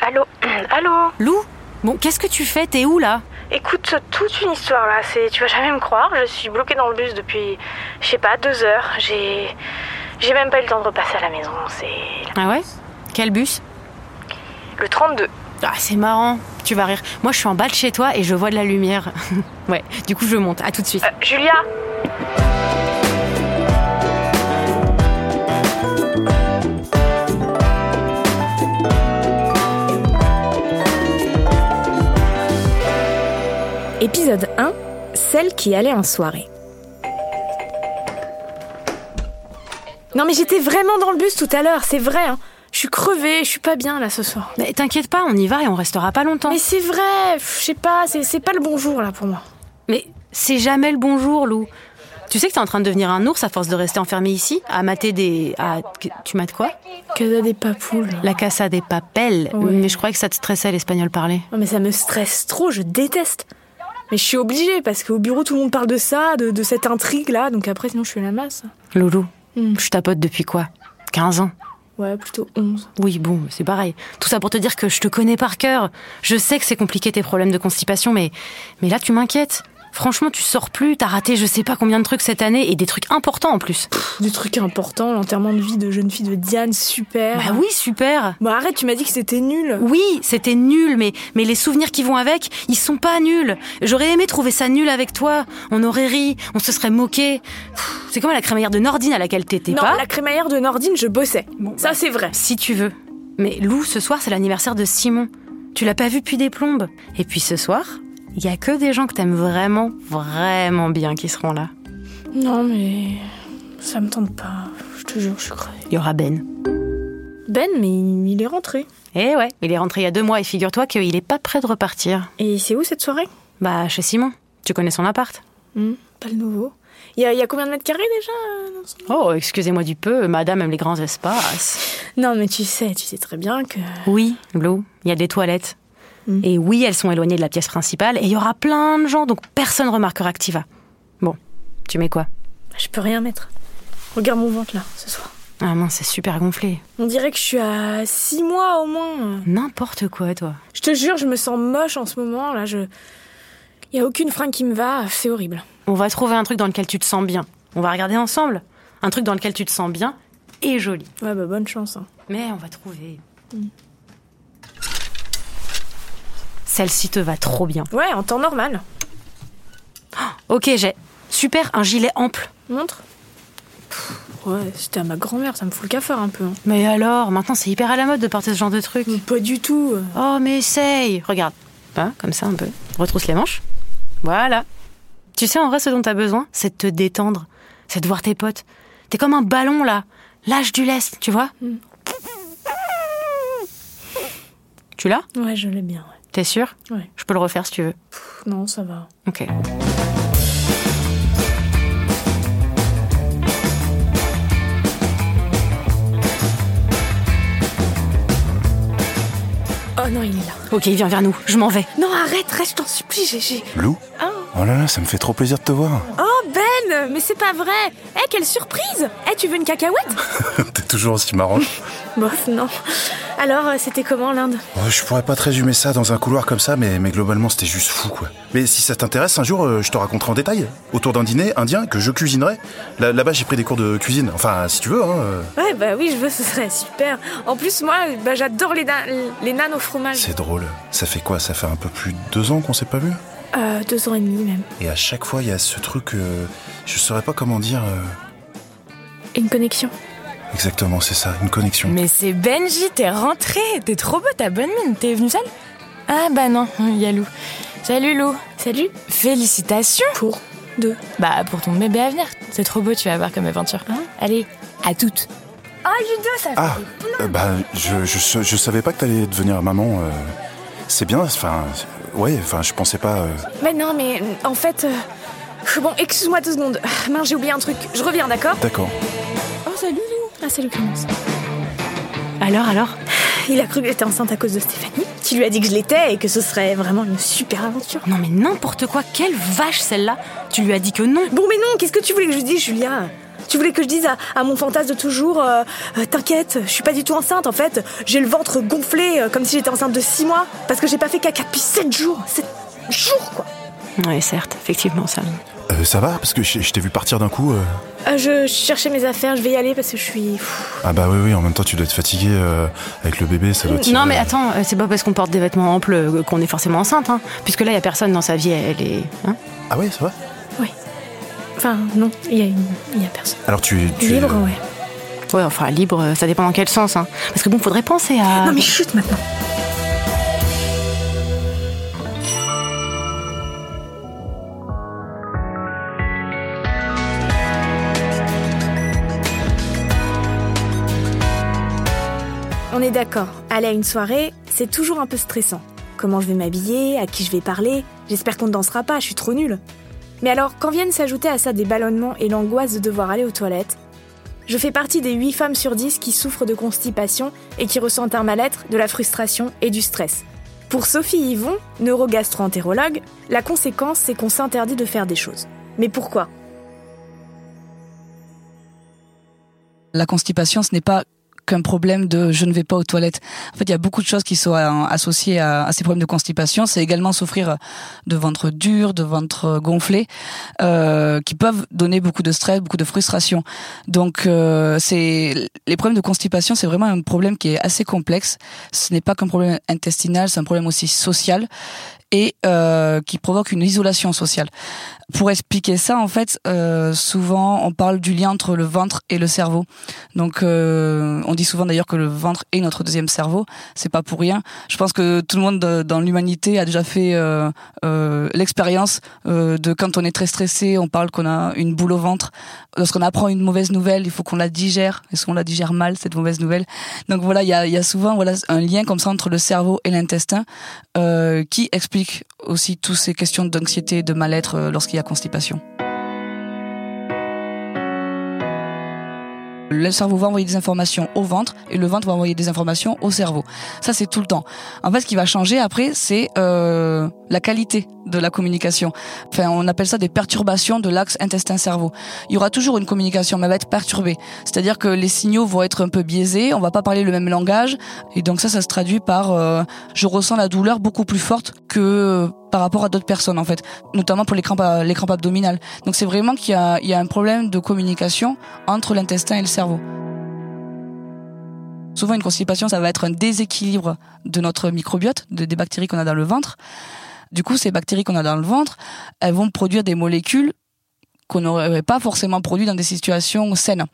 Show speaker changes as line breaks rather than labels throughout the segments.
allô Allô
Lou Bon, qu'est-ce que tu fais? T'es où là?
Écoute, toute une histoire là, c'est, tu vas jamais me croire, je suis bloquée dans le bus depuis, je sais pas, deux heures. J'ai, j'ai même pas eu le temps de repasser à la maison, c'est
Ah ouais? Quel bus?
Le 32.
Ah, c'est marrant. Tu vas rire. Moi, je suis en bas de chez toi et je vois de la lumière. ouais, du coup, je monte. À tout de suite.
Euh, Julia
Épisode 1 Celle qui allait en soirée. Non mais j'étais vraiment dans le bus tout à l'heure, c'est vrai. hein. Je suis crevée, je suis pas bien là ce soir.
Mais t'inquiète pas, on y va et on restera pas longtemps.
Mais c'est vrai, je sais pas, c'est pas le bon jour là pour moi.
Mais c'est jamais le bonjour, Lou. Tu sais que t'es en train de devenir un ours à force de rester enfermé ici À mater des. À... Tu mates quoi?
Casa des papoules.
La casa des papels.
Ouais.
Mais je croyais que ça te stressait l'espagnol parler.
Non mais ça me stresse trop, je déteste. Mais je suis obligée parce qu'au bureau tout le monde parle de ça, de, de cette intrigue là, donc après sinon je suis à la masse.
Loulou,
Hmm.
je tapote depuis quoi? 15 ans?
Ouais, plutôt 11.
Oui, bon, c'est pareil. Tout ça pour te dire que je te connais par cœur. Je sais que c'est compliqué tes problèmes de constipation, mais, mais là, tu m'inquiètes. Franchement, tu sors plus, t'as raté je sais pas combien de trucs cette année et des trucs importants en plus.
Des trucs importants, l'enterrement de vie de jeune fille de Diane, super.
Bah oui, super.
Bon arrête, tu m'as dit que c'était nul.
Oui, c'était nul, mais, mais les souvenirs qui vont avec, ils sont pas nuls. J'aurais aimé trouver ça nul avec toi. On aurait ri, on se serait moqué. Pff, C'est comme à la crémaillère de Nordine à laquelle t'étais
Non,
pas.
la crémaillère de Nordine, je bossais. ça
bah.
c'est vrai.
Si tu veux. Mais Lou, ce soir, c'est l'anniversaire de Simon. Tu l'as pas vu depuis des plombes. Et puis ce soir, il y a que des gens que t'aimes vraiment, vraiment bien qui seront là.
Non mais ça me tente pas. Je te jure, je suis crevée.
Il y aura Ben.
Ben, mais il est rentré.
Eh ouais, il est rentré il y a deux mois et figure-toi qu'il est pas prêt de repartir.
Et c'est où cette soirée?
Bah, chez Simon. Tu connais son appart
Hmm, Pas le nouveau. Il y, y a combien de mètres carrés déjà euh, dans son-
Oh, excusez-moi du peu, madame aime les grands espaces.
Non mais tu sais, tu sais très bien que.
Oui, Lou, il y a des toilettes.
Mm.
Et oui, elles sont éloignées de la pièce principale et il y aura plein de gens, donc personne remarquera vas. Bon, tu mets quoi?
Je peux rien mettre. Regarde mon ventre là, ce soir.
Ah mince, c'est super gonflé.
On dirait que je suis à 6 mois au moins.
N'importe quoi, toi.
Je te jure, je me sens moche en ce moment là. Je. Il y a aucune fringue qui me va, c'est horrible.
On va trouver un truc dans lequel tu te sens bien. On va regarder ensemble. Un truc dans lequel tu te sens bien et joli.
Ouais, bah bonne chance. hein.
Mais on va trouver. Celle-ci te va trop bien.
Ouais, en temps normal.
Ok, j'ai. Super, un gilet ample.
Montre. Pff, Ouais, c'était à ma grand-mère, ça me fout le cafard un peu. hein.
Mais alors, maintenant c'est hyper à la mode de porter ce genre de truc.
Mais Pas du tout. euh.
Oh, mais essaye Regarde. Hein, comme ça un peu. Retrousse les manches. Voilà. Tu sais, en vrai, ce dont t'as besoin, c'est de te détendre. C'est de voir tes potes. T'es comme un ballon, là. Lâche du lest, tu vois Tu l'as?
Ouais, je l'ai bien, ouais.
T'es sûr
Ouais.
Je peux le refaire si tu veux.
Pff, Non, ça va.
Ok.
Oh non, il est là.
Ok, viens vers nous. Je m'en vais.
Non, arrête, reste, je t'en supplie, j'ai... j'ai-
Lou
Ah.
Oh là là, ça me fait trop plaisir de te voir.
Oh, Ben Mais c'est pas vrai Eh, quelle surprise Eh, tu veux une cacahuète
T'es toujours aussi marrant.
Bof, non. Alors, euh, c'était comment l'Inde?
Oh, je pourrais pas te résumer ça dans un couloir comme ça, mais, mais globalement c'était juste fou quoi. Mais si ça t'intéresse, un jour euh, je te raconterai en détail. Autour d'un dîner indien que je cuisinerai. Là- Là-bas j'ai pris des cours de cuisine. Enfin, si tu veux, hein. euh,
Ouais, bah oui, je veux, ce serait super. En plus, moi, bah, j'adore les, na- les nanes au fromage.
C'est drôle. Ça fait quoi? Ça fait un peu plus de deux ans qu'on s'est pas vu?
Euh, deux ans et demi même.
Et à chaque fois il y a ce truc, euh, je saurais pas comment dire. euh,
Une connexion.
Exactement, c'est ça, une connexion.
Mais c'est Benji, t'es rentré, t'es trop beau, t'as bonne mine, t'es venu seul Ah bah non, il y a Lou. Salut Lou,
Salut
félicitations
Pour deux.
Bah pour ton bébé à venir, c'est trop beau, tu vas voir comme aventure. Allez, à toutes
Ah, Judo, ça
Ah, euh, bah je, je, je savais pas que t'allais devenir maman. euh, c'est bien, enfin, ouais, enfin je pensais pas. euh,
Mais non, mais en fait... euh, Bon, excuse-moi deux secondes. Ah, Mince, j'ai oublié un truc. Je reviens, d'accord?
D'accord.
Oh, salut Ah, salut Clémence.
Alors, alors
Il a cru que j'étais enceinte à cause de Stéphanie. Tu lui as dit que je l'étais et que ce serait vraiment une super aventure.
Non, mais n'importe quoi. Quelle vache celle-là Tu lui as dit que non.
Bon, mais non, qu'est-ce que tu voulais que je dise, Julia? Tu voulais que je dise à, à mon fantasme de toujours euh, euh, T'inquiète, je suis pas du tout enceinte en fait. J'ai le ventre gonflé euh, comme si j'étais enceinte de 6 mois parce que j'ai pas fait caca depuis 7 jours. 7 jours quoi.
Oui, certes, effectivement, ça.
Euh, ça va Parce que je, je t'ai vu partir d'un coup. euh.
Euh, je cherchais mes affaires, je vais y aller parce que je suis.
Ah bah oui, oui, en même temps, tu dois être fatigué euh, avec le bébé, ça doit tirer.
Non, mais attends, euh, c'est pas parce qu'on porte des vêtements amples qu'on est forcément enceinte, hein. Puisque là, il y a personne dans sa vie, elle est. Hein
Ah ouais, ça va
Enfin, non, il y, a une- il y a personne.
Alors tu, es- tu es-
Libre, ouais.
ouais, enfin, libre, ça dépend dans quel sens, hein. Parce que bon, faudrait penser à.
Non mais chute maintenant. On est d'accord, aller à une soirée, c'est toujours un peu stressant. Comment je vais m'habiller, à qui je vais parler, j'espère qu'on ne dansera pas, je suis trop nulle. Mais alors, quand viennent s'ajouter à ça des ballonnements et l'angoisse de devoir aller aux toilettes, je fais partie des 8 femmes sur 10 qui souffrent de constipation et qui ressentent un mal-être, de la frustration et du stress. Pour Sophie Yvon, neurogastro-entérologue, la conséquence c'est qu'on s'interdit de faire des choses. Mais pourquoi?
La constipation, ce n'est pas qu'un problème de je ne vais pas aux toilettes. En fait, il y a beaucoup de choses qui sont euh, associées à, ces problèmes de constipation. C'est également souffrir de ventre dur, de ventre gonflé, euh, qui peuvent donner beaucoup de stress, beaucoup de frustration. Donc, euh, c'est les problèmes de constipation, c'est vraiment un problème qui est assez complexe. Ce n'est pas qu'un problème intestinal, c'est un problème aussi social et euh, qui provoque une isolation sociale. Pour expliquer ça, en fait, euh, souvent on parle du lien entre le ventre et le cerveau. Donc, euh, on dit souvent d'ailleurs que le ventre est notre deuxième cerveau. C'est pas pour rien. Je pense que tout le monde de- dans l'humanité a déjà fait euh, euh, l'expérience euh, de quand on est très stressé, on parle qu'on a une boule au ventre. Lorsqu'on apprend une mauvaise nouvelle, il faut qu'on la digère. Est-ce qu'on la digère mal cette mauvaise nouvelle? Donc voilà, il y a, y a souvent voilà un lien comme ça entre le cerveau et l'intestin euh, qui explique aussi toutes ces questions d'anxiété, de mal-être euh, lorsqu'il y a constipation. Le cerveau va envoyer des informations au ventre et le ventre va envoyer des informations au cerveau. Ça, c'est tout le temps. En fait, ce qui va changer après, c'est euh, la qualité de la communication. Enfin, on appelle ça des perturbations de l'axe intestin-cerveau. Il y aura toujours une communication, mais elle va être perturbée. C'est-à-dire que les signaux vont être un peu biaisés, on va pas parler le même langage, et donc ça, ça se traduit par euh, je ressens la douleur beaucoup plus forte que par rapport à d'autres personnes en fait, notamment pour les crampes, à- les crampes abdominales. Donc c'est vraiment qu'il y a, il y a un problème de communication entre l'intestin et le cerveau. Souvent, une constipation, ça va être un déséquilibre de notre microbiote, de- des bactéries qu'on a dans le ventre. Du coup, ces bactéries qu'on a dans le ventre, elles vont produire des molécules qu'on n'aurait pas forcément produites dans des situations saines.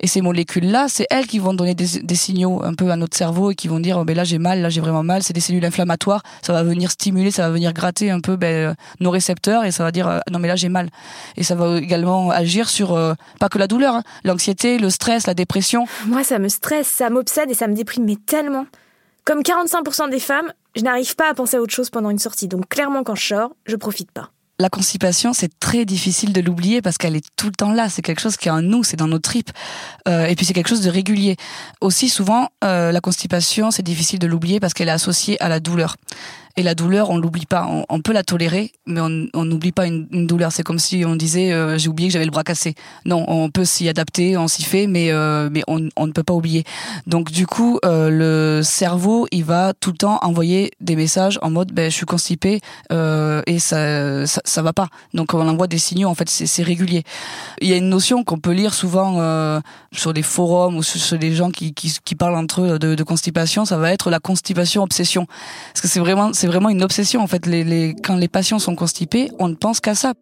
Et ces molécules-là, c'est elles qui vont donner des, des signaux un peu à notre cerveau et qui vont dire, oh, ben là j'ai mal, là j'ai vraiment mal. C'est des cellules inflammatoires. Ça va venir stimuler, ça va venir gratter un peu ben, euh, nos récepteurs et ça va dire, euh, non mais là j'ai mal. Et ça va également agir sur euh, pas que la douleur, hein, l'anxiété, le stress, la dépression.
Moi, ça me stresse, ça m'obsède et ça me déprime mais tellement. Comme 45% des femmes, je n'arrive pas à penser à autre chose pendant une sortie. Donc clairement, quand je sors, je profite pas.
La constipation, c'est très difficile de l'oublier parce qu'elle est tout le temps là. C'est quelque chose qui est en nous, c'est dans nos tripes. Euh, et puis c'est quelque chose de régulier. Aussi souvent, euh, la constipation, c'est difficile de l'oublier parce qu'elle est associée à la douleur. Et la douleur, on l'oublie pas. On, peut la tolérer, mais on n'oublie pas une, douleur. C'est comme si on disait euh, j'ai oublié que j'avais le bras cassé. Non, on peut s'y adapter, on s'y fait, mais euh, mais on, ne peut pas oublier. Donc du coup, euh, le cerveau, il va tout le temps envoyer des messages en mode ben je suis constipé et ça, ça va pas. Donc on envoie des signaux. En fait, c'est régulier. Il y a une notion qu'on peut lire souvent sur les forums ou sur, sur les gens qui, qui parlent entre eux de, constipation. Ça va être la constipation obsession. Parce que c'est vraiment vraiment une obsession en fait. Quand les patients sont constipés, on ne pense qu'à ça.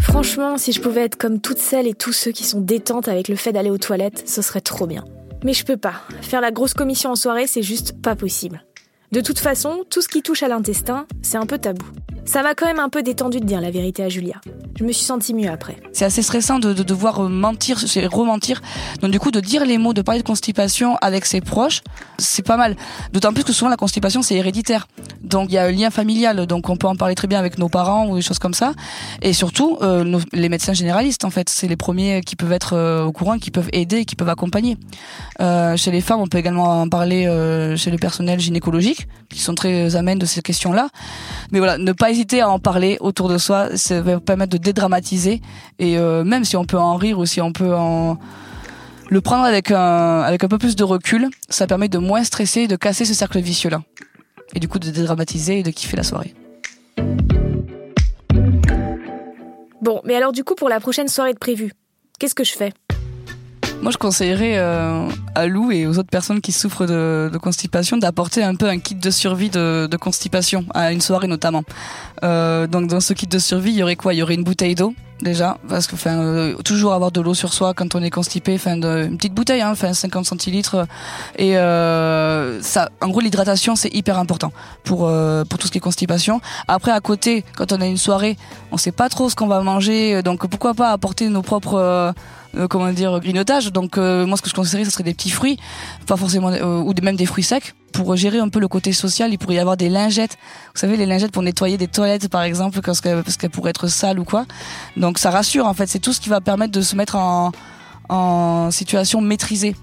Franchement, si je pouvais être comme toutes celles et tous ceux qui sont détentes avec le fait d'aller aux toilettes, ce serait trop bien. Mais je peux pas. Faire la grosse commission en soirée, c'est juste pas possible. De toute façon, tout ce qui touche à l'intestin, c'est un peu tabou. Ça m'a quand même un peu détendu de dire la vérité à Julia. Je me suis sentie mieux après.
C'est assez stressant de, de devoir euh, mentir, c'est rementir. Donc du coup, de dire les mots, de parler de constipation avec ses proches, c'est pas mal. D'autant plus que souvent la constipation c'est héréditaire. Donc il y a un lien familial, donc on peut en parler très bien avec nos parents ou des choses comme ça. Et surtout, euh, les médecins généralistes en fait, c'est les premiers qui peuvent être euh, au courant, qui peuvent aider, qui peuvent accompagner. Chez les femmes, on peut également en parler chez le personnel gynécologique, qui sont très amènes de ces questions-là. Mais voilà, ne pas hésiter à en parler autour de soi, ça va permettre de dédramatiser et euh, même si on peut en rire ou si on peut en le prendre avec un avec un peu plus de recul, ça permet de moins stresser et de casser ce cercle vicieux là. Et du coup de dédramatiser et de kiffer la soirée.
Bon, mais alors du coup pour la prochaine soirée de prévue, qu'est-ce que je fais?
Moi, je conseillerais euh, à Lou et aux autres personnes qui souffrent de, de constipation d'apporter un peu un kit de survie de, de constipation à une soirée notamment. Euh, donc, dans ce kit de survie, il y aurait quoi? Il y aurait une bouteille d'eau déjà, parce que enfin euh, toujours avoir de l'eau sur soi quand on est constipé, enfin une petite bouteille, hein, enfin 50 centilitres. Et euh, ça, en gros, l'hydratation c'est hyper important pour euh, pour tout ce qui est constipation. Après, à côté, quand on a une soirée, on sait pas trop ce qu'on va manger, donc pourquoi pas apporter nos propres euh, euh, comment dire grignotage donc euh, moi ce que je conseillerais ce serait des petits fruits pas forcément ou même des fruits secs pour gérer un peu le côté social il pourrait y avoir des lingettes. Vous savez les lingettes pour nettoyer des toilettes par exemple parce qu'elles qu'elles pourraient être sales ou quoi. Donc ça rassure en fait. C'est tout ce qui va permettre de se mettre en situation maîtrisée.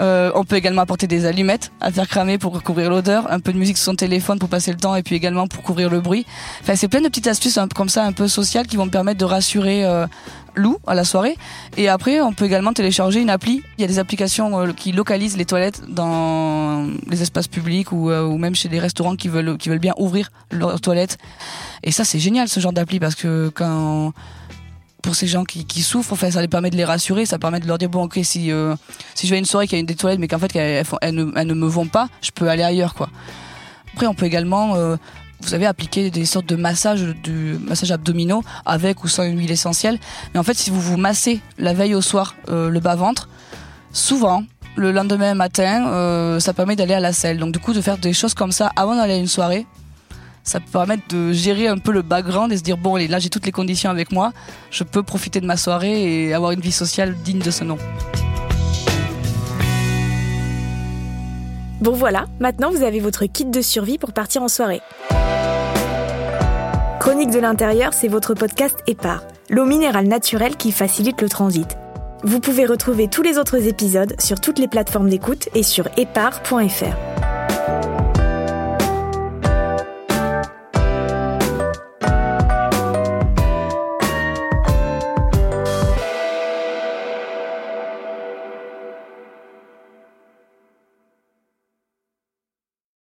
Euh, on peut également apporter des allumettes à faire cramer pour couvrir l'odeur, un peu de musique sur son téléphone pour passer le temps et puis également pour couvrir le bruit. Enfin, c'est plein de petites astuces comme ça un peu sociales qui vont me permettre de rassurer euh, Lou à la soirée. Et après, on peut également télécharger une appli. Il y a des applications euh, qui localisent les toilettes dans les espaces publics ou, euh, ou même chez des restaurants qui veulent qui veulent bien ouvrir leurs toilettes. Et ça, c'est génial ce genre d'appli parce que quand pour ces gens qui, qui souffrent, enfin, ça les permet de les rassurer, ça permet de leur dire bon ok si euh, si je vais à une soirée qui a une des toilettes mais qu'en fait elles, elles, ne, elles, ne, me vont pas, je peux aller ailleurs quoi. Après on peut également euh, vous savez appliquer des sortes de massages du massage abdominaux avec ou sans une huile essentielle. Mais en fait si vous vous massez la veille au soir euh, le bas ventre, souvent le lendemain matin, euh, ça permet d'aller à la selle. Donc du coup de faire des choses comme ça avant d'aller à une soirée, ça peut permettre de gérer un peu le background et se dire bon allez, là j'ai toutes les conditions avec moi, je peux profiter de ma soirée et avoir une vie sociale digne de ce nom.
Bon voilà, maintenant vous avez votre kit de survie pour partir en soirée. Chronique de l'intérieur, c'est votre podcast Épar, l'eau minérale naturelle qui facilite le transit. Vous pouvez retrouver tous les autres épisodes sur toutes les plateformes d'écoute et sur épar.fr.